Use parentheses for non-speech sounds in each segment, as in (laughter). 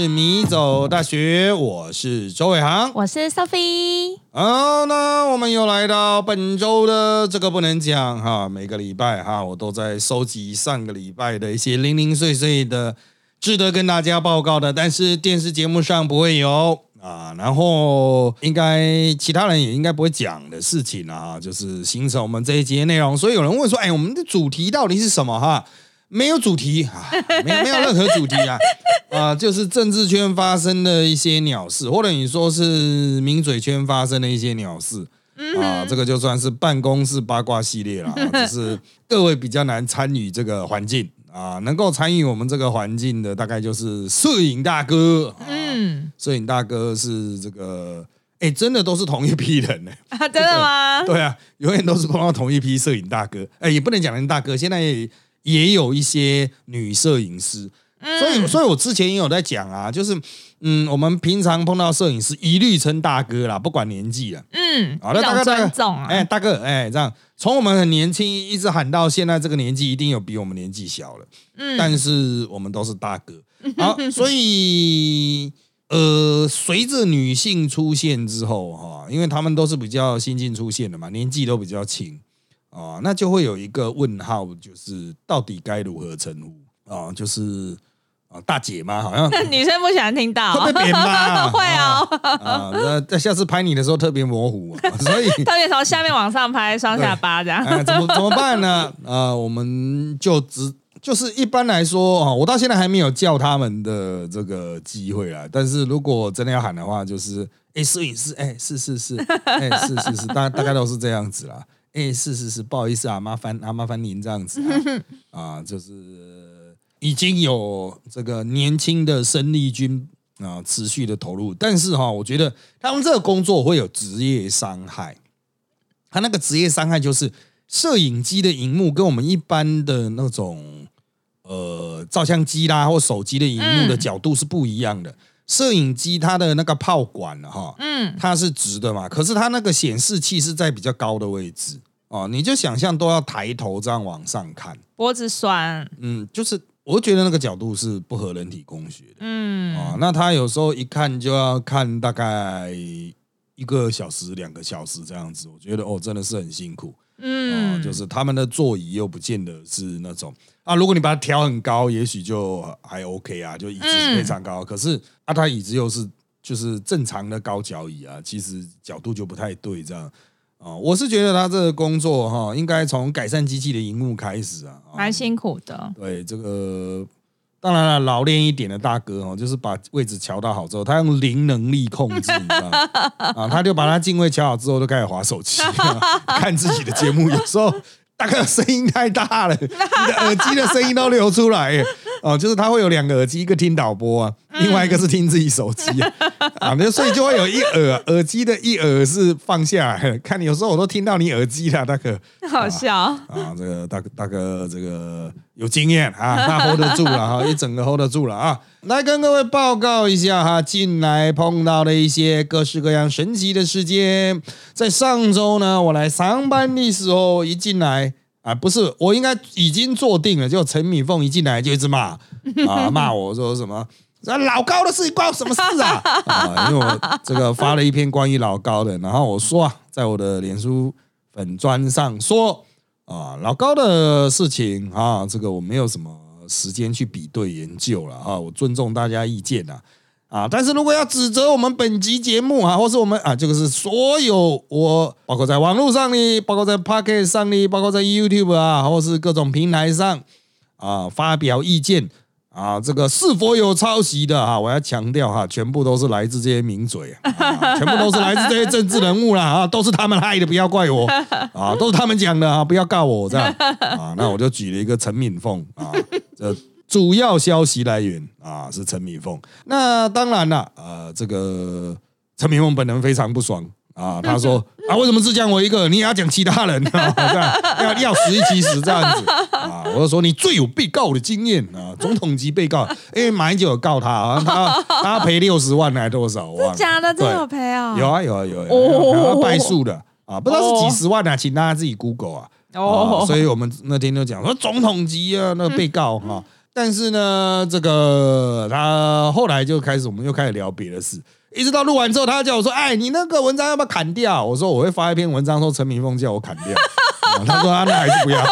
是迷走大学，我是周伟航。我是 Sophie。好，那我们又来到本周的这个不能讲哈，每个礼拜哈，我都在收集上个礼拜的一些零零碎碎的值得跟大家报告的，但是电视节目上不会有啊。然后应该其他人也应该不会讲的事情啊，就是形成我们这一节内容。所以有人问说，哎，我们的主题到底是什么哈？没有主题啊，没有没有任何主题啊，(laughs) 啊，就是政治圈发生的一些鸟事，或者你说是名嘴圈发生的一些鸟事啊，这个就算是办公室八卦系列了，(laughs) 只是各位比较难参与这个环境啊，能够参与我们这个环境的，大概就是摄影大哥，嗯，摄影大哥是这个，哎，真的都是同一批人呢，(laughs) 啊真的吗？对啊，永远都是碰到同一批摄影大哥，哎，也不能讲人大哥，现在。也有一些女摄影师，所以，所以我之前也有在讲啊，就是，嗯，我们平常碰到摄影师，一律称大哥啦，不管年纪了，嗯，好的，大哥，大哥，哎，大哥，哎，这样，从我们很年轻一直喊到现在这个年纪，一定有比我们年纪小了，嗯，但是我们都是大哥，好，(laughs) 所以，呃，随着女性出现之后，哈，因为他们都是比较新进出现的嘛，年纪都比较轻。哦，那就会有一个问号，就是到底该如何称呼啊？就是啊，大姐吗？好像 (laughs) 女生不喜欢听到，会扁吗？(laughs) 会哦。啊，那在下次拍你的时候特别模糊，所以 (laughs) 特别从下面往上拍双下巴这样。怎么怎么办呢？啊，我们就只就是一般来说啊，我到现在还没有叫他们的这个机会啊。但是如果真的要喊的话，就是哎，摄影师，哎，是是是，哎，是是是，大大概都是这样子啦。哎，是是是，不好意思啊，麻烦啊，麻烦您这样子啊，(laughs) 啊，就是已经有这个年轻的生力军啊，持续的投入，但是哈，我觉得他们这个工作会有职业伤害。他那个职业伤害就是摄影机的荧幕跟我们一般的那种呃照相机啦或手机的荧幕的角度是不一样的。摄影机它的那个炮管哈，嗯，它是直的嘛，可是它那个显示器是在比较高的位置哦，你就想象都要抬头这样往上看，脖子酸。嗯，就是我觉得那个角度是不合人体工学的。嗯，啊，那他有时候一看就要看大概一个小时、两个小时这样子，我觉得哦，真的是很辛苦。嗯，就是他们的座椅又不见得是那种啊，如果你把它调很高，也许就还 OK 啊，就椅子非常高。可是啊，它椅子又是就是正常的高脚椅啊，其实角度就不太对，这样啊，我是觉得他这个工作哈，应该从改善机器的荧幕开始啊，蛮辛苦的。对这个。当然了，老练一点的大哥哦，就是把位置调到好之后，他用零能力控制，你知道？啊，他就把他定位调好之后，就开始划手机，(laughs) 看自己的节目。有时候大哥声音太大了，你的耳机的声音都流出来。哦，就是他会有两个耳机，一个听导播啊，另外一个是听自己手机啊，那所以就会有一耳耳机的一耳是放下来，看你有时候我都听到你耳机了，大哥，好笑。啊，这个大大哥这个有经验啊，他 hold 得住了哈，一整个 hold 得住了啊，来跟各位报告一下哈，近来碰到的一些各式各样神奇的事件，在上周呢，我来上班的时候一进来。啊，不是，我应该已经坐定了。就陈敏凤一进来就一直骂啊，骂我说什么老高的事情关我什么事啊？(laughs) 啊，因为我这个发了一篇关于老高的，然后我说啊，在我的脸书粉砖上说啊，老高的事情啊，这个我没有什么时间去比对研究了啊，我尊重大家意见呐。啊！啊但是如果要指责我们本集节目啊，或是我们啊，这个是所有我包括在网络上的，包括在 Pocket 上的，包括在 YouTube 啊，或是各种平台上啊发表意见啊，这个是否有抄袭的啊？我要强调哈，全部都是来自这些名嘴，啊全部都是来自这些政治人物啦啊，都是他们害的，不要怪我啊，都是他们讲的啊，不要告我这样啊。那我就举了一个陈敏凤啊，这。主要消息来源啊是陈敏凤，那当然了，呃，这个陈敏凤本人非常不爽啊，(laughs) 他说啊，为什么只讲我一个，你也要讲其他人啊？(laughs) 这样要要死一起死这样子啊？我就说你最有被告的经验啊，总统级被告，因为马英九有告他啊，(laughs) 他他赔六十万还多少？真假的？真有赔啊？有啊有啊有啊，有败诉的啊，不知道是几十万啊，请大家自己 Google 啊。哦，所以我们那天就讲说总统级啊，那个被告哈。但是呢，这个他后来就开始，我们又开始聊别的事，一直到录完之后，他叫我说：“哎，你那个文章要不要砍掉？”我说：“我会发一篇文章说陈明凤叫我砍掉。(laughs) 啊他说：“啊，那还是不要。啊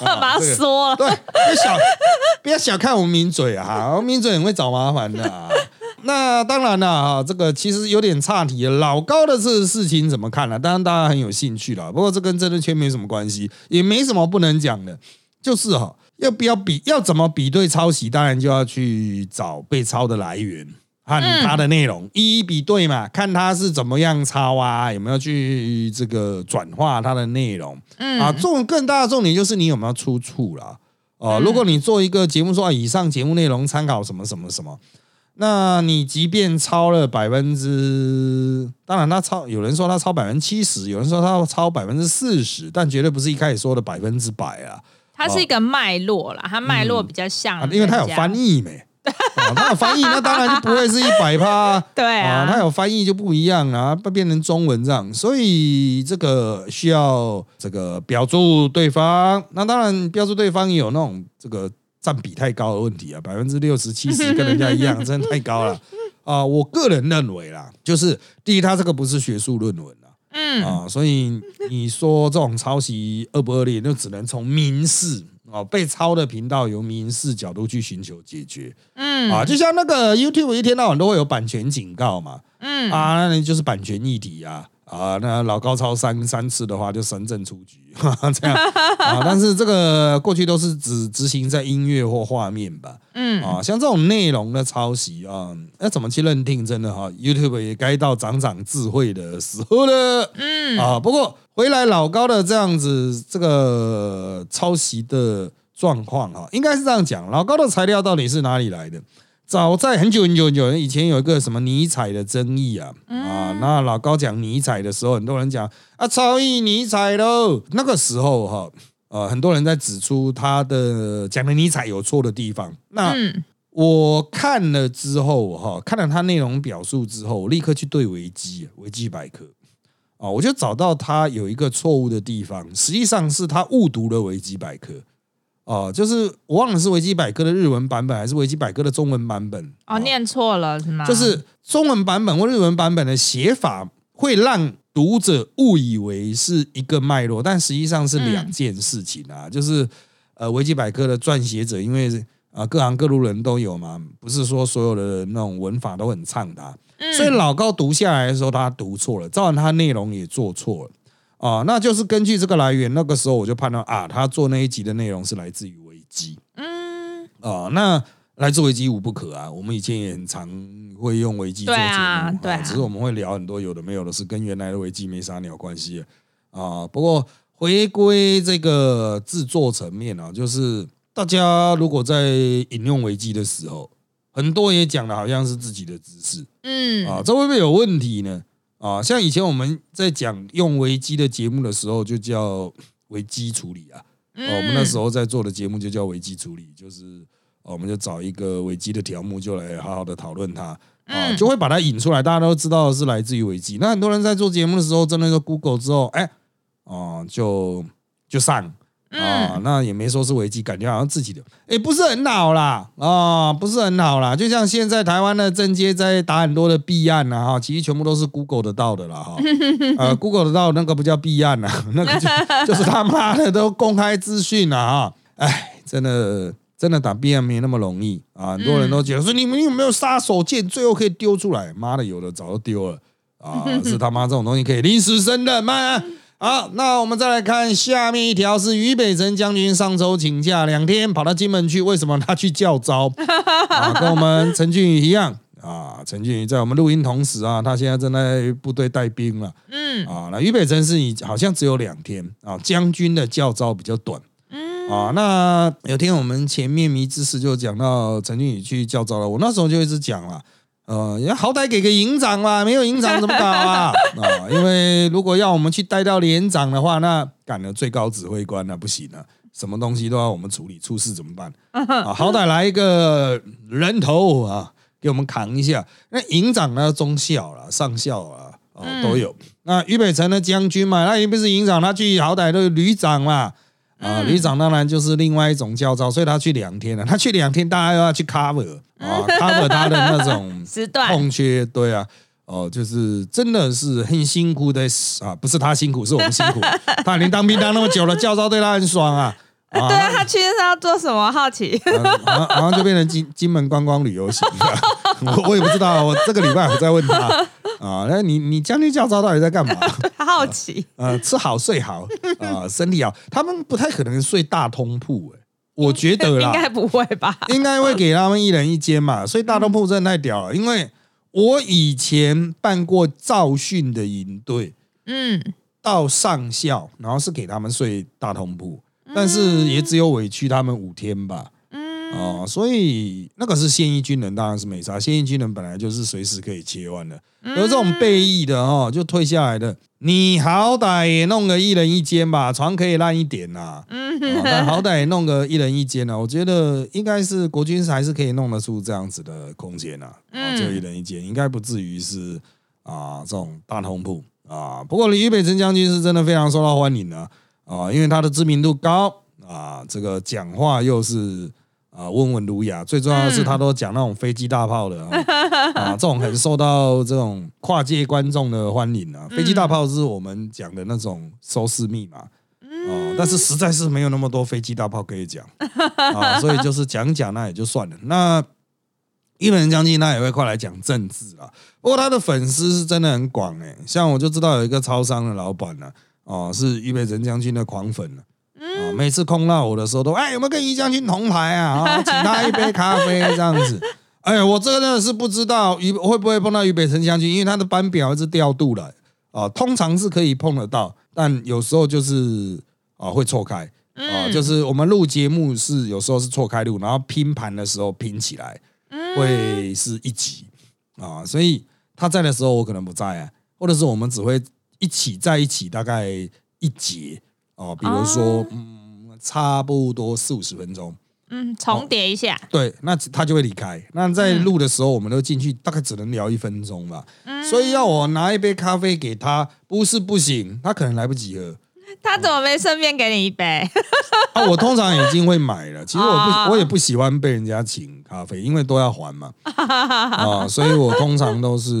把它这个缩了。对，不要小不要小看我们名嘴啊，我们名嘴很会找麻烦的、啊。那当然了啊，这个其实有点岔题了。老高的这个事情怎么看呢、当然大家很有兴趣了，不过这跟政治圈没什么关系，也没什么不能讲的，就是哈、要不要比，要怎么比对抄袭，当然就要去找被抄的来源。和它的内容一一比对嘛，看它是怎么样抄啊，有没有去这个转化它的内容，嗯啊，重更大的重点就是你有没有出处啦。哦、如果你做一个节目说啊，以上节目内容参考什么什么什么，那你即便超了百分之，当然他超，有人说他超百分之七十，有人说他超百分之四十，但绝对不是一开始说的百分之百啊。它是一个脉络啦，它脉络比较像啊，因为它有翻，译没。啊，它有翻译，那当然就不会是一百趴。对啊它有翻译就不一样啊，不变成中文这样，所以这个需要这个标注对方。那当然标注对方也有那种这个占比太高的问题啊，百分之六十七十跟人家一样，真的太高了啊！我个人认为啦，就是第一，它这个不是学术论文啊。嗯。啊，所以你说这种抄袭恶不恶劣，就只能从民事哦被抄的频道由民事角度去寻求解决。嗯。啊，就像那个 YouTube 一天到晚都会有版权警告嘛，嗯。啊，那你就是版权议题啊。啊，那老高超三三次的话，就神正出局，(laughs) 这样啊。但是这个过去都是只执行在音乐或画面吧，嗯啊，像这种内容的抄袭啊，要怎么去认定？真的哈、y o u t u b e 也该到长长智慧的时候了。嗯啊，不过回来老高的这样子这个抄袭的状况哈，应该是这样讲，老高的材料到底是哪里来的？早在很久很久很久以前有一个什么尼采的争议啊啊，那老高讲尼采的时候，很多人讲啊超译尼采喽，那个时候哈。呃，很多人在指出他的讲的尼采有错的地方。那嗯我看了之后哈，看了他内容表述之后，我立刻去对维基维基百科啊，我就找到他有一个错误的地方，实际上是他误读了维基百科哦、就是我忘了是维基百科的日文版本还是维基百科的中文版本哦，念错了是吗？就是中文版本或日文版本的写法会让读者误以为是一个脉络，但实际上是两件事情啊。就是呃，维基百科的撰写者，因为啊、呃各行各路人都有嘛，不是说所有的那种文法都很畅达，嗯所以老高读下来的时候，他读错了，照然他内容也做错了啊。那就是根据这个来源，那个时候我就判断啊，他做那一集的内容是来自于维基。嗯啊、那来自维基无不可啊。我们以前也很常会用维基做节目，对啊对啊只是我们会聊很多有的没有的事，跟原来的维基没啥鸟关系啊。不过回归这个制作层面啊，就是大家如果在引用维基的时候，很多也讲的好像是自己的知识嗯啊，这会不会有问题呢？啊，像以前我们在讲用维基的节目的时候，就叫维基处理啊。哦，我们那时候在做的节目就叫危机处理，就是、哦我们就找一个危机的条目，就来好好的讨论它啊，嗯就会把它引出来，大家都知道是来自于危机。那很多人在做节目的时候，真的就 Google 之后，哎，哦，就就上啊，嗯那也没说是危机，感觉好像自己的，也，不是很好啦，啊，不是很好啦。就像现在台湾的政界在打很多的弊案啊，哈，其实全部都是 Google 得到的啦，哈，(laughs) 呃，Google 得到那个不叫弊案啊，(laughs) 那个就 (laughs) 就是他妈的都公开资讯啊，哈，哎，真的。真的打弊案没那么容易啊！很多人都觉得说你们有没有杀手锏，最后可以丢出来？妈的，有的早就丢了啊！是他妈这种东西可以临时生的吗？好，那我们再来看下面一条是于北辰将军上周请假两天，跑到金门去，为什么他去教招？(laughs) 啊，跟我们陈俊宇一样啊。陈俊宇在我们录音同时啊，他现在正在部队带兵了嗯啊。那于北辰是你好像只有两天啊，将军的教招比较短。嗯啊，那有天我们前面迷之事就讲到陈俊宇去教招了，我那时候就一直讲了。呃，也好歹给个营长嘛，没有营长怎么搞啊？(laughs) 啊，因为如果要我们去带到连长的话，那赶了最高指挥官那不行啊，什么东西都要我们处理，出事怎么办？(laughs) 啊，好歹来一个人头啊，给我们扛一下。那营长呢，中校啦、上校啊，哦嗯都有。那俞北辰的将军嘛，那也不是营长，他去好歹都是旅长嘛。啊，旅长当然就是另外一种教招，所以他去两天了。他去两天，大家又要去 cover 啊，cover 他的那种 (laughs) 时段空缺，对啊，哦，就是真的是很辛苦的啊，不是他辛苦，是我们辛苦。(laughs) 他已经当兵当那么久了，教招对他很爽啊。对啊，他去是要做什么？好奇。嗯好像好像就变成金金门观光旅游型了，(laughs) 我我也不知道，我这个礼拜我在问他啊，那你你将军教招到底在干嘛？(laughs) 好奇。呃，吃好睡好啊、身体好，他们不太可能睡大通铺、欸，我觉得啦，应该不会吧？应该会给他们一人一间嘛，所以大通铺真的太屌了。因为我以前办过造训的营队，嗯，到上校，然后是给他们睡大通铺，但是也只有委屈他们五天吧。嗯，哦，所以那个是现役军人，当然是没差。现役军人本来就是随时可以切换的，嗯有这种备役的哦，就退下来的，你好歹也弄个一人一间吧，床可以烂一点呐、嗯哦但好歹也弄个一人一间呢、我觉得应该是国军还是可以弄得出这样子的空间呐、啊，嗯就一人一间，应该不至于是啊这种大通铺啊。不过李玉北陈将军是真的非常受到欢迎的啊，因为他的知名度高啊，这个讲话又是。啊，温文儒雅，最重要的是他都讲那种飞机大炮的、哦、(laughs) 啊，这种很受到这种跨界观众的欢迎啊。飞机大炮是我们讲的那种收视密码，哦，但是实在是没有那么多飞机大炮可以讲 (laughs) 啊，所以就是讲讲那也就算了。那一本人将军他也会快来讲政治啊，不过他的粉丝是真的很广诶、像我就知道有一个超商的老板呢、哦，是俞北辰将军的狂粉呢、啊，每次空到我的时候都哎有没有跟于将军同台啊？(laughs) 啊，请他一杯咖啡这样子。(laughs) 哎，我这个真的是不知道于会不会碰到于北辰将军，因为他的班表一直调度了。啊，通常是可以碰得到，但有时候就是啊会错开。啊，就是我们录节目是有时候是错开录，然后拼盘的时候拼起来会是一集。啊，所以他在的时候我可能不在啊，或者是我们只会一起在一起大概一节哦，比如说哦嗯差不多四五十分钟。嗯，重叠一下。对，那他就会离开。那在录的时候，我们都进去，大概只能聊一分钟吧。所以要我拿一杯咖啡给他，不是不行，他可能来不及喝他怎么没顺便给你一杯？(laughs) 啊。我通常已经会买了，其实我啊不，我也不喜欢被人家请咖啡，因为都要还嘛。啊，(laughs) 所以我通常都是，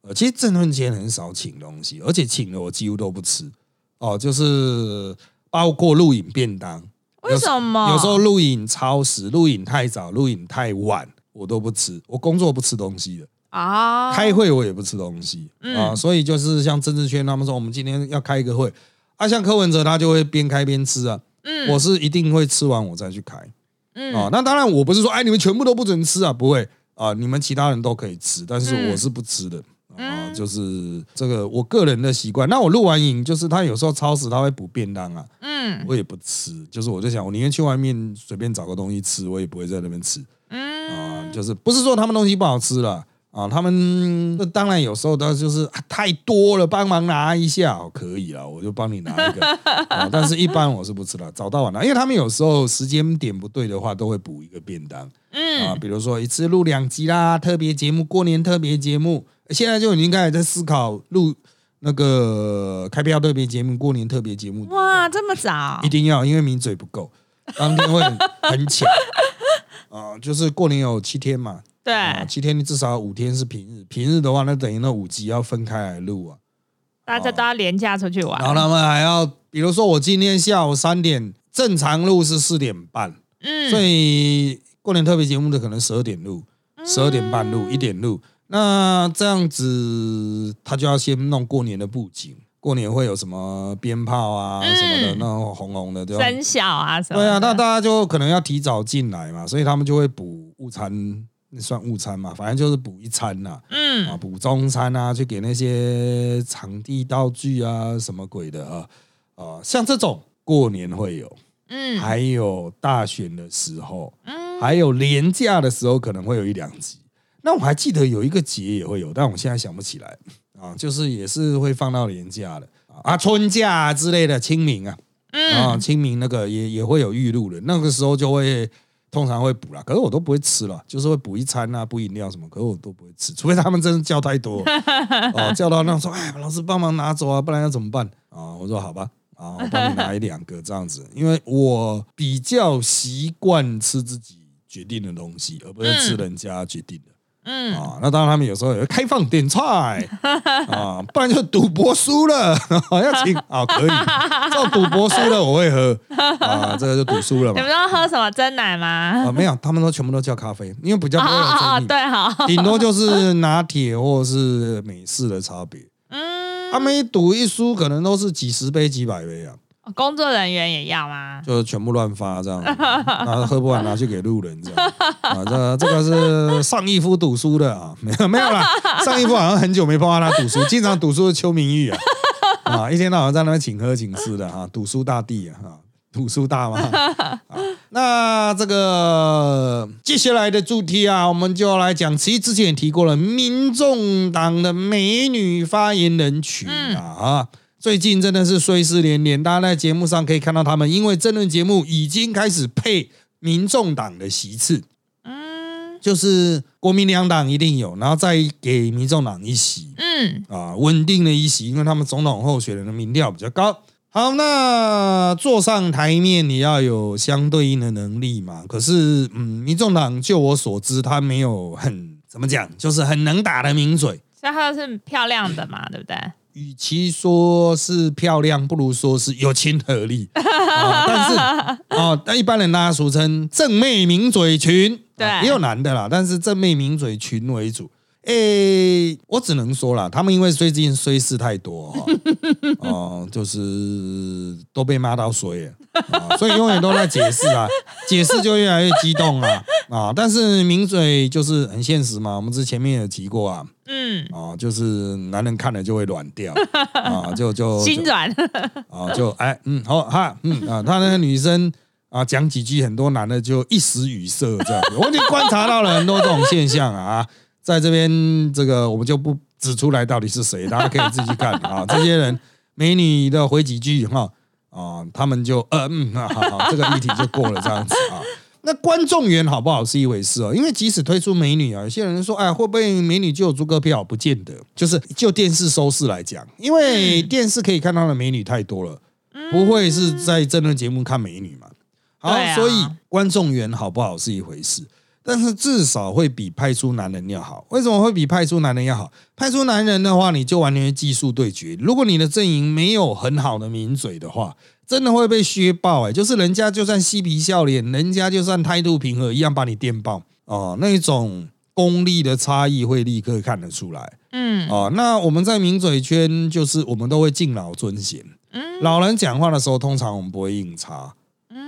呃，其实郑润谦很少请东西，而且请了我几乎都不吃。哦，就是包括录影便当。为什么？有时候录影超时，录影太早，录影太晚，我都不吃。我工作不吃东西的，啊，开会我也不吃东西、嗯啊。所以就是像政治圈他们说，我们今天要开一个会啊，像柯文哲他就会边开边吃啊。嗯我是一定会吃完我再去开嗯啊。那当然我不是说哎你们全部都不准吃啊，不会啊，你们其他人都可以吃，但是嗯我是不吃的。啊，就是这个我个人的习惯。那我录完影，就是他有时候超时他会补便当啊，嗯我也不吃，就是我就想，我宁愿去外面随便找个东西吃，我也不会在那边吃嗯啊。就是不是说他们东西不好吃了啊，他们那当然有时候他就是、啊太多了，帮忙拿一下、哦、可以了，我就帮你拿一个 (laughs) 啊。但是一般我是不吃的，早到晚拿，因为他们有时候时间点不对的话，都会补一个便当嗯啊，嗯比如说一次录两集啦，特别节目，过年特别节目，现在就已经开始在思考录那个开票特别节目、过年特别节目。哇，这么早一？定要，因为名嘴不够，当天会很很抢啊。就是过年有七天嘛，对，啊，七天至少五天是平日，平日的话，那等于那五集要分开来录啊。大家都要廉价出去玩。然后他们还要，比如说我今天下午三点正常录是四点半，嗯，所以过年特别节目的可能十二点录，十二点半录，一点录。那这样子，他就要先弄过年的布景，过年会有什么鞭炮啊嗯什么的，那种红红的，对吧？生肖啊什么的？对啊，那大家就可能要提早进来嘛，所以他们就会补午餐，那算午餐嘛，反正就是补一餐呐、嗯啊，补中餐啊，去给那些场地道具啊，什么鬼的啊啊，像这种过年会有，嗯还有大选的时候，嗯还有年假的时候，可能会有一两集。那我还记得有一个节也会有，但我现在想不起来。啊，就是也是会放到年假的。啊，春假、啊、之类的，清明啊，啊，嗯清明那个也也会有预录的，那个时候就会通常会补啦，可是我都不会吃了，就是会补一餐啊，补饮料什么，可是我都不会吃，除非他们真的叫太多。哦，(laughs) 叫到那种说，哎，老师帮忙拿走啊，不然要怎么办？啊？我说好吧，啊，我帮你拿一两个这样子，因为我比较习惯吃自己决定的东西，而不是吃人家决定的。嗯，啊，那当然他们有时候也会开放点菜 (laughs) 啊，不然就赌博输了 (laughs) 要请啊，可以，这赌博输了我会喝啊，这个就赌输了嘛你们。都喝什么真奶吗？啊，没有，他们都全部都叫咖啡，因为比较哦不会有哦哦，争议，对，好，顶多就是拿铁或是美式的差别。嗯，他们一赌一输，可能都是几十杯、几百杯啊，工作人员也要吗？就全部乱发这样子，然后喝不完拿去给路人这样啊。这这个是上一夫赌输的啊，没 (laughs) 有没有啦，上一夫好像很久没碰到他赌输，经常赌输的邱明玉啊，啊，一天到晚在那边请喝请吃的啊，赌输大帝啊，哈，赌输大妈。啊那这个接下来的主题啊，我们就要来讲，其实之前也提过了，民众党的美女发言人群啊啊。最近真的是衰事连连，大家在节目上可以看到他们，因为政论节目已经开始配民众党的席次，嗯就是国民两党一定有，然后再给民众党一席嗯，啊，稳定的一席，因为他们总统候选人的民调比较高。好，那坐上台面你要有相对应的能力嘛。可是，嗯，民众党就我所知，他没有很怎么讲，就是很能打的名嘴。所以他是漂亮的嘛，对不对？与其说是漂亮，不如说是有亲和力。(laughs) 啊、但是啊，那、一般人大家俗称正妹名嘴群，对啊也有男的啦，但是正妹名嘴群为主。诶，我只能说了，他们因为最近衰事太多哈，(laughs) 哦、就是都被骂到衰了啊，所以永远都在解释啊，(laughs) 解释就越来越激动啊啊！但是名嘴就是很现实嘛，我们之前面有提过啊，嗯，啊，就是男人看了就会软掉啊，就就就心软，啊，(laughs) 就哎嗯好哈嗯啊，他那个女生啊讲几句，很多男的就一时语塞这样子。我已经观察到了很多这种现象啊，在这边这个我们就不指出来到底是谁，大家可以自己看啊。这些人美女的回几句哈啊，他们就呃嗯啊好好，这个议题就过了这样子啊。那观众缘好不好是一回事哦，因为即使推出美女啊，有些人说，哎，会不会美女就有诸葛票？不见得，就是就电视收视来讲，因为电视可以看到的美女太多了，不会是在真人节目看美女嘛。好，所以观众缘好不好是一回事，但是至少会比派出男人要好。为什么会比派出男人要好？派出男人的话，你就完全是技术对决。如果你的阵营没有很好的名嘴的话，真的会被削爆哎、就是人家就算嬉皮笑脸，人家就算态度平和，一样把你电爆哦、那种功力的差异会立刻看得出来。嗯哦，那我们在名嘴圈，就是我们都会敬老尊贤。嗯老人讲话的时候，通常我们不会硬插。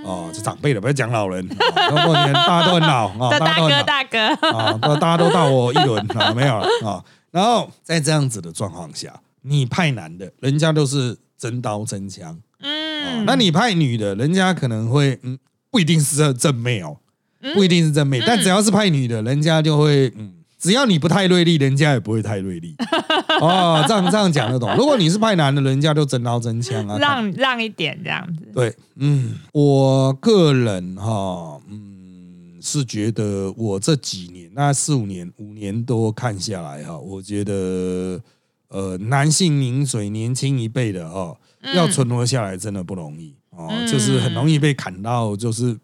哦，是长辈的，不要讲老人。哦过年大家都很老啊，的大哥大家都很老大哥，啊，都大家都到我一轮啊，没有了啊。然后在这样子的状况下，你派男的，人家都是真刀真枪。哦嗯，那你派女的，人家可能会嗯，不一定是正妹哦，嗯不一定是正妹，但只要是派女的，人家就会嗯，只要你不太锐利，人家也不会太锐利。(laughs) 哦，这样这样讲得懂。如果你是派男的，人家就真刀真枪啊。让让一点这样子，对，嗯，我个人哈，嗯，是觉得我这几年，那四五年、五年多看下来哈，我觉得呃，男性名嘴年轻一辈的哈，要存活下来真的不容易哦，嗯就是很容易被砍到，就是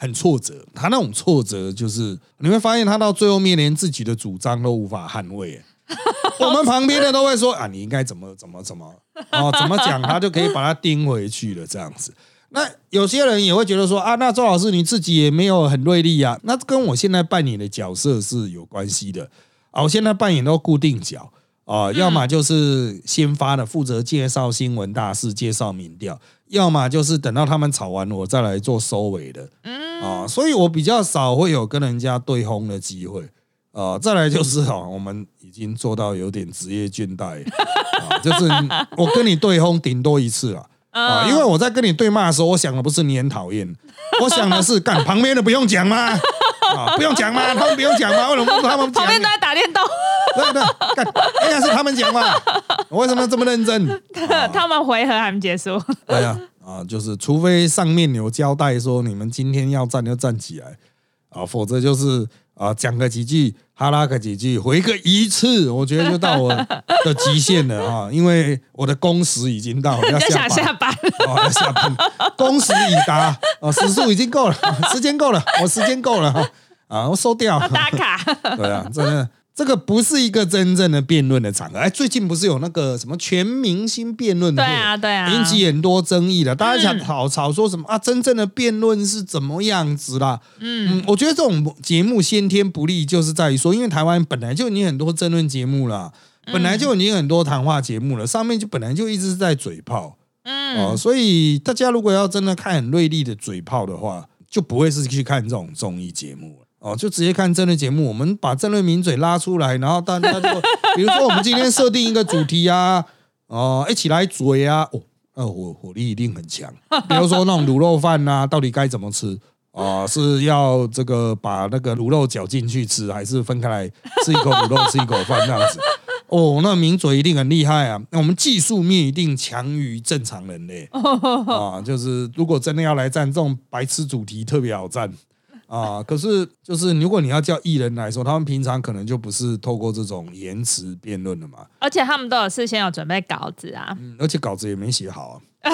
很挫折。他那种挫折，就是你会发现他到最后面连自己的主张都无法捍卫。我们旁边的都会说啊，你应该怎么怎么怎么哦，怎么讲，他就可以把他钉回去了，这样子。那有些人也会觉得说啊，那周老师你自己也没有很锐利啊，那跟我现在扮演的角色是有关系的啊。我现在扮演都固定角啊，要么就是先发的负责介绍新闻大事、介绍民调，要么就是等到他们吵完我再来做收尾的嗯啊。所以我比较少会有跟人家对轰的机会。啊，再来就是哦，我们已经做到有点职业倦怠啊，(laughs) 就是我跟你对轰顶多一次了啊，因为我在跟你对骂的时候，我想的不是你很讨厌，我想的是干旁边的不用讲吗？啊，不用讲吗？他们不用讲吗？为什么不他们讲旁？边都在打电动，对对，干，应该是他们讲嘛，(laughs) 我为什么这么认真？啊 (laughs) 他们回合还没结束，对呀，啊，就是除非上面有交代说你们今天要站就站起来啊，否则就是啊，讲个几句，哈拉个几句，回个一次，我觉得就到我的极限了啊！(laughs) 因为我的工时已经到，要下班想下班，哦，要下班，工时已达，哦，时速已经够了，时间够了，我时间够了哈啊，我收掉。打卡。对啊，真的，这个不是一个真正的辩论的场合。哎，最近不是有那个什么全明星辩论会？对啊，对啊，引起很多争议了，大家想嗯吵吵说什么啊？真正的辩论是怎么样子啦？嗯，我觉得这种节目先天不利，就是在于说，因为台湾本来就已经很多争论节目了，嗯本来就已经很多谈话节目了，上面就本来就一直是在嘴炮嗯，哦，所以大家如果要真的看很锐利的嘴炮的话，就不会是去看这种综艺节目了。哦，就直接看争论节目。我们把争论名嘴拉出来，然后大家就，(laughs) 比如说我们今天设定一个主题啊，哦、一起来嘴啊，哦，呃，火火力一定很强。比如说那种卤肉饭呐、到底该怎么吃？啊、是要这个把那个卤肉搅进去吃，还是分开来吃一口卤肉，吃一口饭这样子？哦，那名嘴一定很厉害啊！那我们技术面一定强于正常人类啊！就是如果真的要来战这种白痴主题，特别好战啊！可是就是如果你要叫艺人来说，他们平常可能就不是透过这种言辞辩论的嘛，而且他们都有事先有准备稿子啊。嗯，而且稿子也没写好啊。(laughs)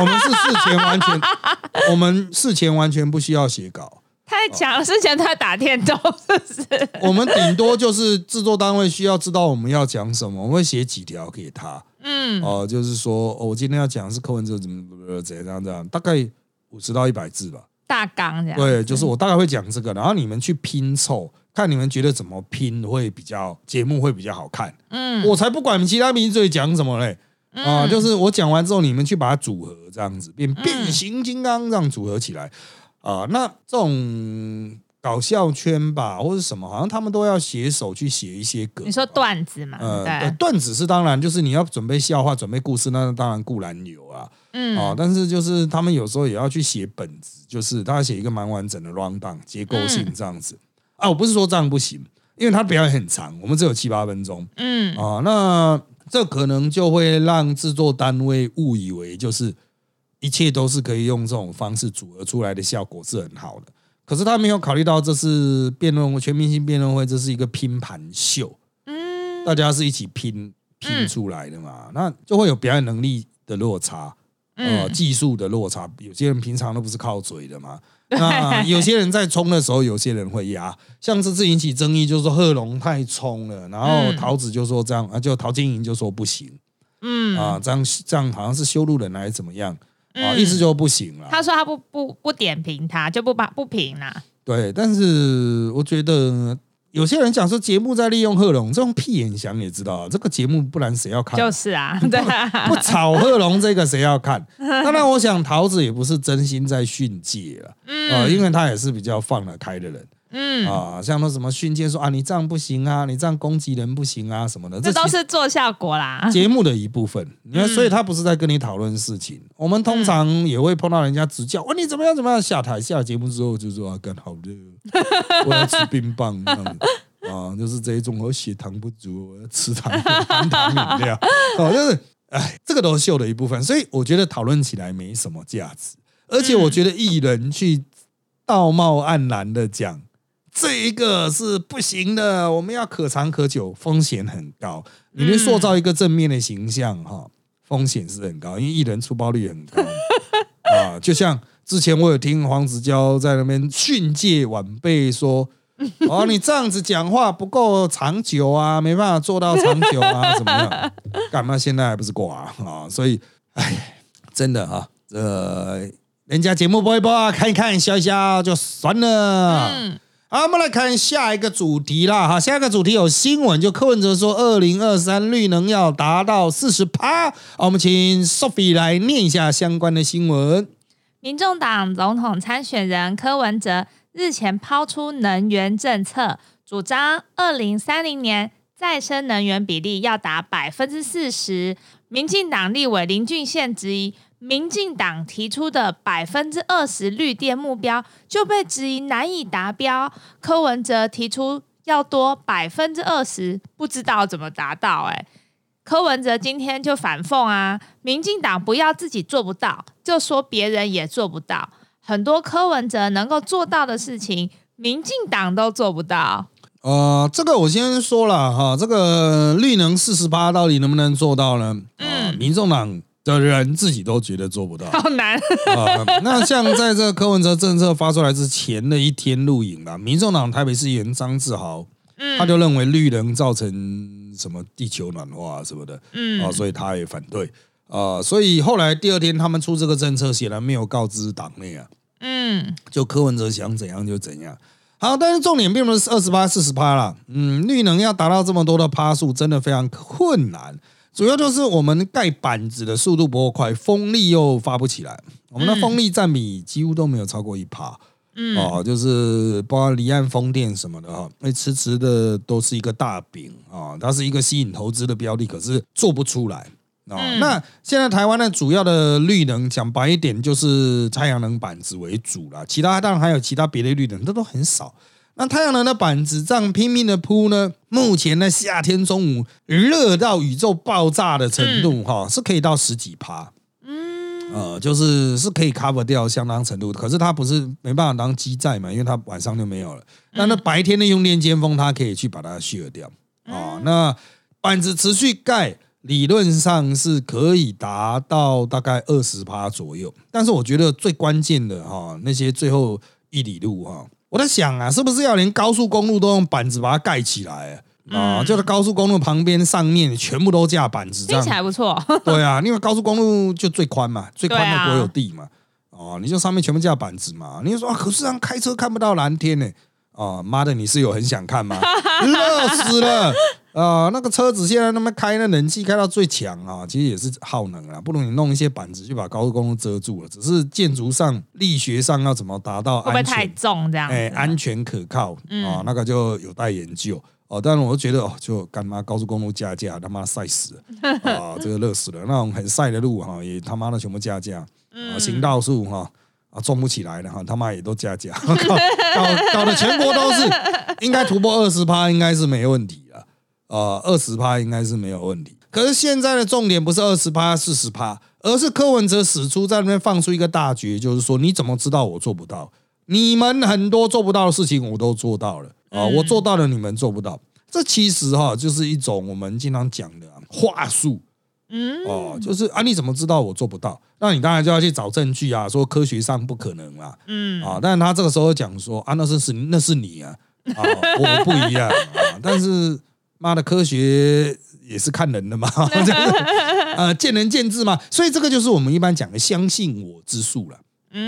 我们是事前完全，(laughs) 我们事前完全不需要写稿，太强了，事前他在打电动，是不是？(laughs) 我们顶多就是制作单位需要知道我们要讲什么，我们会写几条给他。嗯，哦、就是说，哦，我今天要讲的是柯文哲怎么怎么怎样怎样，大概五十到一百字吧。大纲这样。对，就是我大概会讲这个，然后你们去拼凑，看你们觉得怎么拼会比较节目会比较好看。嗯，我才不管其他名嘴讲什么嘞。啊、就是我讲完之后，你们去把它组合，这样子变变形金刚这样组合起来啊、那这种搞笑圈吧，或者什么，好像他们都要携手去写一些歌。你说段子嘛，呃，段子是当然，就是你要准备笑话、准备故事，那当然固然有啊。嗯，哦，但是就是他们有时候也要去写本子，就是他要写一个蛮完整的 round down 结构性这样子、啊。我不是说这样不行，因为他表演很长，我们只有七八分钟嗯，啊。那这可能就会让制作单位误以为就是一切都是可以用这种方式组合出来的效果是很好的。可是他没有考虑到这是辩论会全明星辩论会，这是一个拼盘秀，嗯，大家是一起拼拼出来的嘛，那就会有表演能力的落差。呃，嗯技术的落差，有些人平常都不是靠嘴的嘛。(laughs) 那有些人在冲的时候，有些人会压。像这次引起争议，就是说贺龙太冲了，然后嗯桃子就说这样，啊，就陶晶莹就说不行嗯啊，这样这样好像是羞辱人还是怎么样啊？嗯意思就不行了。他说他不不不点评他，就不把不评啦。对，但是我觉得有些人讲说节目在利用贺龙，这种屁眼想也知道，这个节目不然谁要看？就是啊，(laughs) 对啊，不炒贺龙这个谁要看？当然，我想桃子也不是真心在训诫了，啊、因为他也是比较放得开的人嗯，啊，像那什么训诫说啊，你这样不行啊，你这样攻击人不行啊什么的，这都是做效果啦。节目的一部分。你看，所以他不是在跟你讨论事情。我们通常也会碰到人家指教，哇，你怎么样怎么样？下台下节目之后就说啊，干好热，(laughs) 我要吃冰棒这样子。啊，就是这一种，我血糖不足，我要吃糖含糖饮料，(laughs) 哦，就是，哎，这个都是秀的一部分，所以我觉得讨论起来没什么价值，而且我觉得艺人去道貌岸然的讲这一个是不行的，我们要可长可久，风险很高。你去塑造一个正面的形象，哈，风险是很高，因为艺人出包率很高啊。就像之前我有听黄子佼在那边训诫晚辈说。(laughs) 哦，你这样子讲话不够长久啊，没办法做到长久啊，(laughs) 怎么样？干嘛现在还不是挂啊？啊所以，哎，真的啊、这人家节目播一播啊，看一看，笑一笑就算了。嗯，好，我们来看下一个主题啦。哈，下一个主题有新闻，就柯文哲说，二零二三绿能要达到四十趴。好，我们请 Sophie 来念一下相关的新闻。民众党总统参选人柯文哲日前抛出能源政策，主张二零三零年再生能源比例要达百分之四十。民进党立委林俊宪质疑，民进党提出的百分之二十绿电目标就被质疑难以达标。柯文哲提出要多百分之二十，不知道怎么达到、欸。柯文哲今天就反讽啊，民进党不要自己做不到，就说别人也做不到。很多柯文哲能够做到的事情，民进党都做不到。呃，这个我先说了哈，这个绿能四十八到底能不能做到呢？啊，民众党的人自己都觉得做不到，(laughs) 好难。啊，那像在这柯文哲政策发出来之前的一天录影啊，民众党台北市议员张志豪，他就认为绿能造成什么地球暖化什么的，嗯，啊，所以他也反对，啊，所以后来第二天他们出这个政策，显然没有告知党内啊，嗯，就柯文哲想怎样就怎样。好，但是重点并不是二十八、四十趴啦。嗯，绿能要达到这么多的趴数，真的非常困难。主要就是我们盖板子的速度不够快，风力又发不起来。我们的风力占比几乎都没有超过一趴。嗯，哦，就是包括离岸风电什么的哈，那迟迟的都是一个大饼啊，它是一个吸引投资的标的，可是做不出来。哦，那现在台湾的主要的绿能，讲白一点就是太阳能板子为主了，其他当然还有其他别的绿能，这都很少。那太阳能的板子这样拼命的铺呢，目前呢夏天中午热到宇宙爆炸的程度哈，是可以到十几趴，嗯，呃，就是是可以 cover 掉相当程度，可是它不是没办法当基载嘛，因为它晚上就没有了。那那白天的用电尖峰，它可以去把它削掉啊。那板子持续盖。理论上是可以达到大概二十趴左右，但是我觉得最关键的哈，那些最后一里路哈，我在想啊，是不是要连高速公路都用板子把它盖起来啊？就是高速公路旁边上面全部都架板子，听起来不错。(laughs) 对啊，因为高速公路就最宽嘛，(laughs) 最宽的国有地嘛，哦，你就上面全部架板子嘛。你就说啊，可是让开车看不到蓝天呢？哦，妈的，你是有很想看吗？(laughs) 热死了！啊，那个车子现在那么开，那冷气开到最强啊，其实也是耗能啊，不如你弄一些板子就把高速公路遮住了。只是建筑上、力学上要怎么达到？会不会太重这样？哎，安全可靠啊，那个就有待研究哦。但是我就觉得哦，就干嘛高速公路加价，他妈晒死了 (laughs) 啊！这个热死了，那种很晒的路哈，也他妈的全部加价啊，行道树哈啊，种不起来了哈，他妈也都加价，(laughs) 搞搞得全国都是，(laughs) 应该突破二十趴，应该是没问题了。呃，二十趴应该是没有问题。可是现在的重点不是二十趴、四十趴，而是柯文哲使出在那边放出一个大绝，就是说你怎么知道我做不到？你们很多做不到的事情我都做到了。啊，我做到了，你们做不到。这其实哈就是一种我们经常讲的话术，嗯，哦，就是啊，你怎么知道我做不到？那你当然就要去找证据啊，说科学上不可能啦，嗯，啊，但是他这个时候讲说啊，那是是那是你啊，啊，我不一样啊，(laughs) 但是。妈的，科学也是看人的嘛，(laughs) (laughs) 呃，见仁见智嘛，所以这个就是我们一般讲的相信我之术了。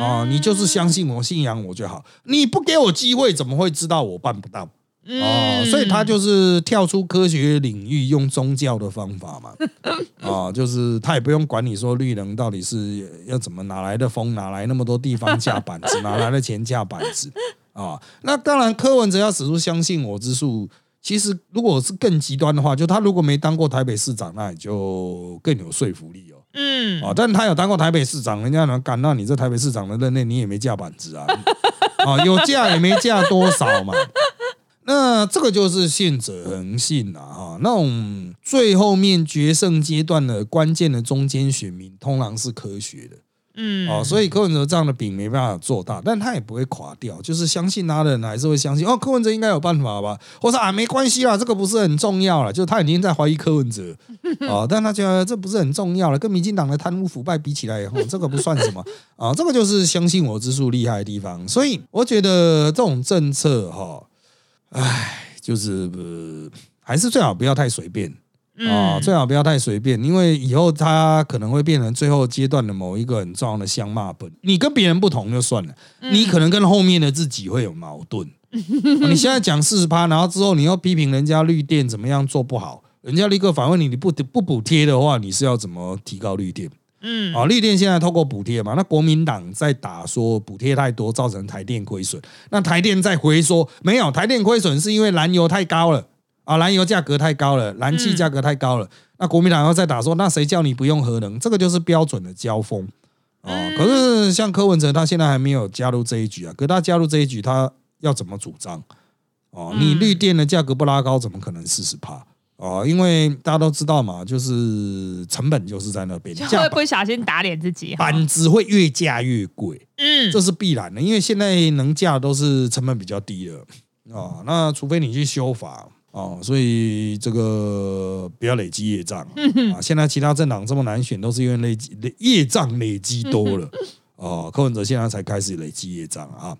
哦，你就是相信我，信仰我就好。你不给我机会，怎么会知道我办不到？哦，所以他就是跳出科学领域，用宗教的方法嘛。啊，(laughs) 就是他也不用管你说绿能到底是要怎么哪来的风，哪来那么多地方架板子，哪来的钱架板子啊？(laughs) 那当然，柯文哲要使出相信我之术。其实，如果是更极端的话，就他如果没当过台北市长，那也就更有说服力哦。嗯，啊，但他有当过台北市长，人家能赶到你这台北市长的任内，你也没架板子啊，(laughs) 啊，有架也没架多少嘛。(laughs) 那这个就是信者恒信啊，哈，那种最后面决胜阶段的关键的中间选民，通常是科学的。嗯，哦，所以柯文哲这样的饼没办法做大，但他也不会垮掉，就是相信他的人还是会相信哦，柯文哲应该有办法吧？或者啊，没关系啦，这个不是很重要了，就是他已经在怀疑柯文哲啊，(laughs) 但他觉得这不是很重要了，跟民进党的贪污腐败比起来以后，这个不算什么啊，这个就是相信我之术厉害的地方，所以我觉得这种政策哈，唉，就是还是最好不要太随便。啊，最好不要太随便，因为以后它可能会变成最后阶段的某一个很重要的相骂本。你跟别人不同就算了，你可能跟后面的自己会有矛盾。你现在讲四十趴，然后之后你要批评人家绿电怎么样做不好，人家立刻反问你，你不不补贴的话，你是要怎么提高绿电？嗯，啊，绿电现在透过补贴嘛，那国民党在打说补贴太多造成台电亏损，那台电在回说没有，台电亏损是因为燃油太高了。啊，燃油价格太高了，燃气价格太高了。那国民党要再打说，那谁叫你不用核能？这个就是标准的交锋哦。可是像柯文哲，他现在还没有加入这一局啊。可他加入这一局，他要怎么主张？哦，你绿电的价格不拉高，怎么可能四十趴？哦，因为大家都知道嘛，就是成本就是在那边，会不小心打脸自己，板子会越价越贵。嗯，这是必然的，因为现在能架都是成本比较低的啊。那除非你去修法啊，所以这个不要累积业障啊。现在其他政党这么难选，都是因为累积累业障累积多了哦。柯文哲现在才开始累积业障啊。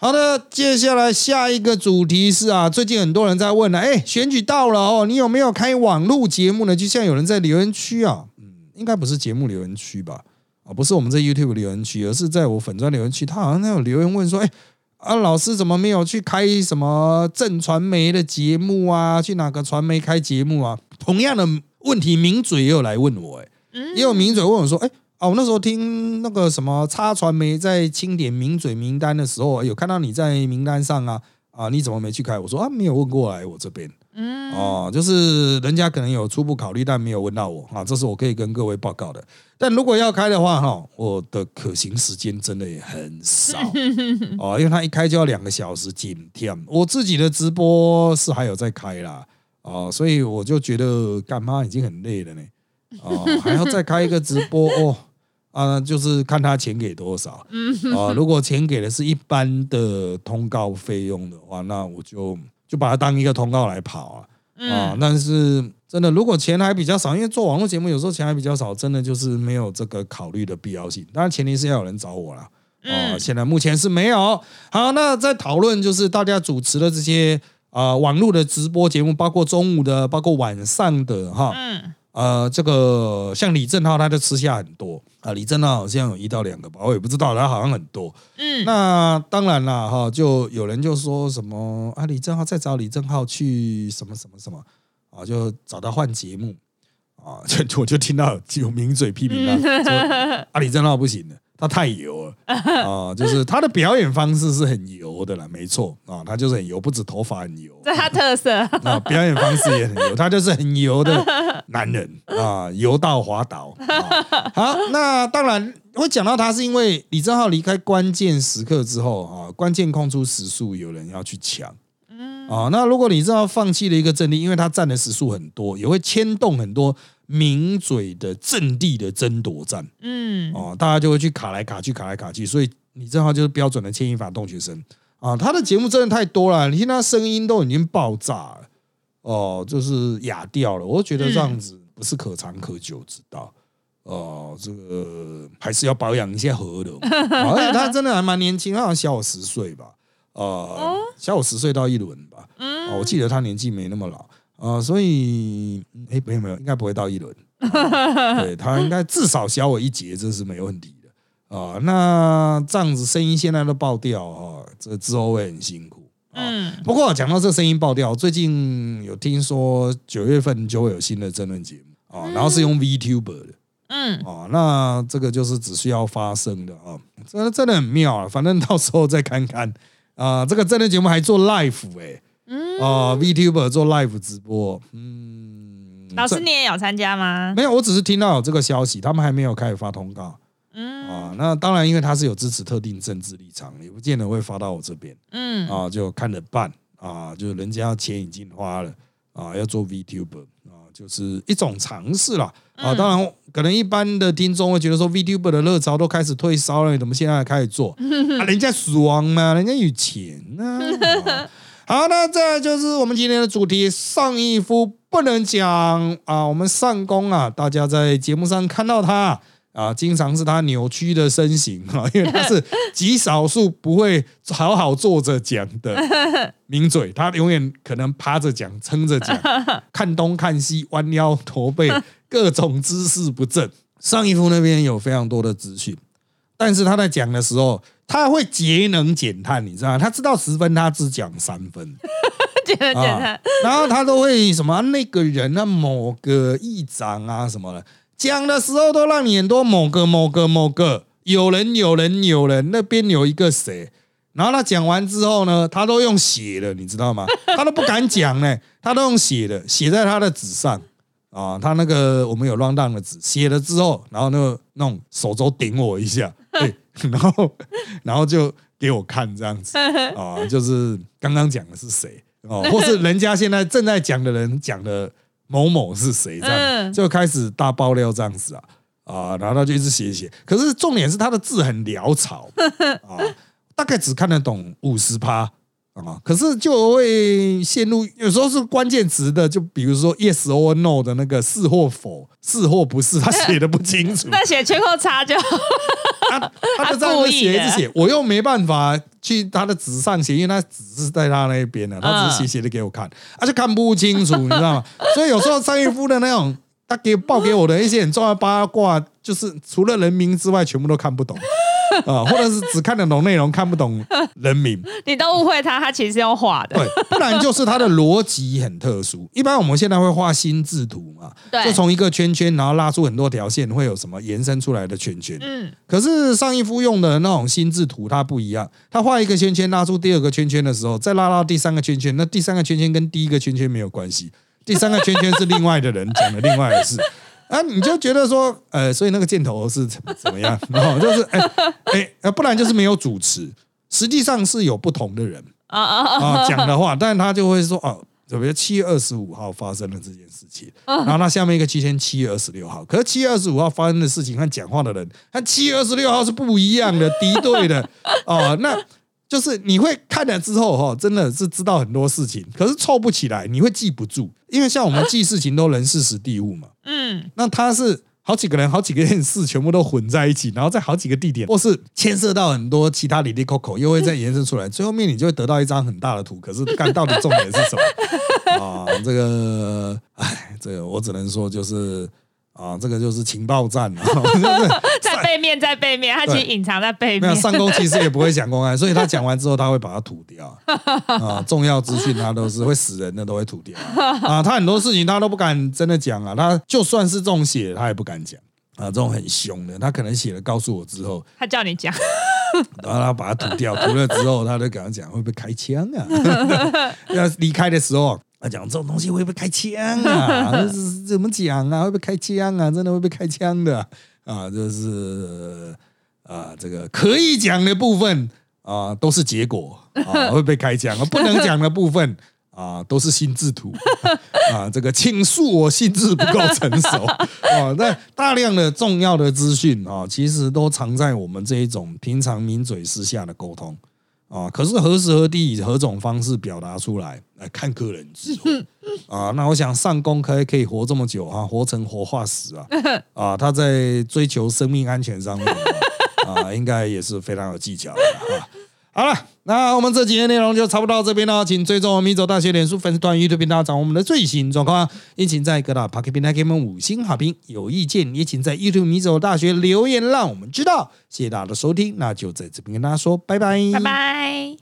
好的，接下来下一个主题是啊，最近很多人在问了，哎，选举到了哦，你有没有开网络节目呢？就像有人在留言区啊，嗯，应该不是节目留言区吧？啊，不是我们这 YouTube 留言区，而是在我粉专留言区，他好像有留言问说，哎，啊，老师怎么没有去开什么正传媒的节目啊？去哪个传媒开节目啊？同样的问题，名嘴也有来问我，哎，也有名嘴问我说，哎。哦，我那时候听那个什么叉传媒在清点名嘴名单的时候，有看到你在名单上啊啊，你怎么没去开？我说啊，没有问过来我这边，嗯，哦，就是人家可能有初步考虑，但没有问到我啊，这是我可以跟各位报告的。但如果要开的话，哈，我的可行时间真的也很少 (laughs) 哦，因为他一开就要两个小时，紧天。我自己的直播是还有在开啦，哦，所以我就觉得干妈已经很累了呢，哦，(laughs) 还要再开一个直播哦。啊，就是看他钱给多少啊。如果钱给的是一般的通告费用的话，那我就就把它当一个通告来跑啊啊。但是真的，如果钱还比较少，因为做网络节目有时候钱还比较少，真的就是没有这个考虑的必要性。当然前提是要有人找我啦。啊。现在目前是没有。好，那在讨论就是大家主持的这些啊网络的直播节目，包括中午的，包括晚上的哈。嗯。呃，这个像李正浩，他就吃下很多啊。李正浩好像有一到两个吧，我也不知道，他好像很多。嗯，那当然了哈，就有人就说什么啊，李正浩再找李正浩去什么什么什么啊，就找他换节目啊，就 (laughs) 我就听到有名嘴批评他，(laughs) 说啊，李正浩不行的。他太油了啊！就是他的表演方式是很油的了，没错啊，他就是很油，不止头发很油，这他特色啊，表演方式也很油，他就是很油的男人啊，油到滑倒。好，那当然会讲到他，是因为李正浩离开关键时刻之后啊，关键空出时速，有人要去抢。嗯啊，那如果你正浩放弃了一个阵地，因为他占的时数很多，也会牵动很多。名嘴的阵地的争夺战，嗯，哦，大家就会去卡来卡去，卡来卡去，所以你正好就是标准的牵一发动学生啊。他的节目真的太多了，你听他声音都已经爆炸了，哦，就是哑掉了。我觉得这样子不是可长可久之道，哦，这个还是要保养一下喉咙。而 (laughs) 且他真的还蛮年轻，好像小我十岁吧，呃，小我十岁到一轮吧，嗯，我记得他年纪没那么老。啊，所以，哎，没有没有，应该不会到一轮，对他应该至少小我一截，这是没问题的啊。那这样子声音现在都爆掉啊，这之后会很辛苦。嗯，不过讲到这声音爆掉，最近有听说九月份就会有新的争论节目啊，然后是用 VTuber 的，嗯，啊，那这个就是只需要发声的啊，这真的很妙啊。反正到时候再看看啊，这个争论节目还做 live 哎。嗯啊，VTuber 做 live 直播，嗯，老师你也有参加吗？没有，我只是听到有这个消息，他们还没有开始发通告。嗯啊，那当然，因为他是有支持特定政治立场，也不见得会发到我这边。嗯啊，就看着办啊，就是人家钱已经花了啊，要做 VTuber 啊，就是一种尝试啦。啊。当然，可能一般的听众会觉得说，VTuber 的热潮都开始退烧了，怎么现在开始做？(laughs) 啊，人家爽嘛，人家有钱呢。(laughs) 好，那这就是我们今天的主题。上一夫不能讲啊，我们上公啊，大家在节目上看到他啊，经常是他扭曲的身形啊，因为他是极少数不会好好坐着讲的 (laughs) 名嘴，他永远可能趴着讲、撑着讲，看东看西、弯腰驼背，各种姿势不正。上一夫那边有非常多的资讯，但是他在讲的时候。他会节能减碳，你知道吗他知道十分，他只讲三分，(laughs) 节能减碳。然后他都会什么那个人啊，某个议长啊什么的，讲的时候都让你很多某个某个某个有人有人有人那边有一个谁，然后他讲完之后呢，他都用写的，你知道吗？他都不敢讲呢，他都用写的，写在他的纸上啊。他那个我们有 round down 的纸，写了之后，然后那个那种手肘顶我一下，(laughs) 对。(laughs) 然后，然后就给我看这样子 (laughs) 啊，就是刚刚讲的是谁哦，或是人家现在正在讲的人讲的某某是谁这样，就开始大爆料这样子啊啊，然后他就一直写写，可是重点是他的字很潦草啊，大概只看得懂五十趴啊，可是就会陷入有时候是关键词的，就比如说 yes or no 的那个是或否，是或不是，他写的不清楚。那写缺口叉就他他就在那写一直写，我又没办法去他的纸上写，因为他纸是在他那边的，他只是写写的给我看，他就看不清楚，你知道吗？(laughs) 所以有时候张玉夫的那种。他给报给我的一些很重要八卦，就是除了人名之外，全部都看不懂 (laughs) 啊，或者是只看得懂内容，看不懂人名。(laughs) 你都误会他，他其实是用画的。对，不然就是他的逻辑很特殊。(laughs) 一般我们现在会画心智图嘛，就从一个圈圈，然后拉出很多条线，会有什么延伸出来的圈圈。嗯。可是上一夫用的那种心智图，它不一样。他画一个圈圈，拉出第二个圈圈的时候，再拉到第三个圈圈，那第三个圈圈跟第一个圈圈没有关系。第三个圈圈是另外的人讲的另外的事啊，你就觉得说，(laughs) 呃，所以那个箭头是怎 (laughs) 怎么样？然后就是，哎哎，不然就是没有主持，实际上是有不同的人啊啊讲的话，但是他就会说，哦，比如七月二十五号发生了这件事情，然后他下面一个期限七月二十六号，可是七月二十五号发生的事情和讲话的人和七月二十六号是不一样的，敌对的哦，那。就是你会看了之后哈，真的是知道很多事情，可是凑不起来，你会记不住，因为像我们记事情都人事时地物嘛。嗯，那他是好几个人、好几个件事全部都混在一起，然后在好几个地点，或是牵涉到很多其他里里口口，又会再延伸出来，最后面你就会得到一张很大的图。可是看到底重点是什么啊？这个，哎，这个我只能说就是。啊，这个就是情报站啊，在背面，在背面，他其实隐藏在背面。没有上公其实也不会讲公开，(laughs) 所以他讲完之后他会把它吐掉 (laughs) 啊。重要资讯他都是会死人的，都会吐掉啊。他很多事情他都不敢真的讲啊，他就算是这种写，他也不敢讲啊。这种很凶的，他可能写了告诉我之后，他叫你讲，(laughs) 然后他把它吐掉，吐了之后，他就跟他讲会不会开枪啊？要离开的时候。他讲这种东西会不会开枪啊？怎么讲啊？会不会开枪啊？真的会被开枪的啊！啊就是啊，这个可以讲的部分啊，都是结果啊，会被开枪；不能讲的部分啊，都是心智图啊。这个请恕我心智不够成熟啊。那大量的重要的资讯啊，其实都藏在我们这一种平常抿嘴私下的沟通。啊，可是何时何地以何种方式表达出来，来看个人智慧啊。那我想上公可以可以活这么久啊，活成活化石啊 (laughs) 啊，他在追求生命安全上面啊，应该也是非常有技巧的啊。好了，那我们这几天内容就差不多到这边了，请追踪我们米走大学脸书粉丝团、YouTube 频道，掌握我们的最新状况。也请在各大 p o c k e t 平台给我们五星好评，有意见也请在 YouTube 米走大学留言，让我们知道。谢谢大家的收听，那就在这边跟大家说拜拜，拜拜。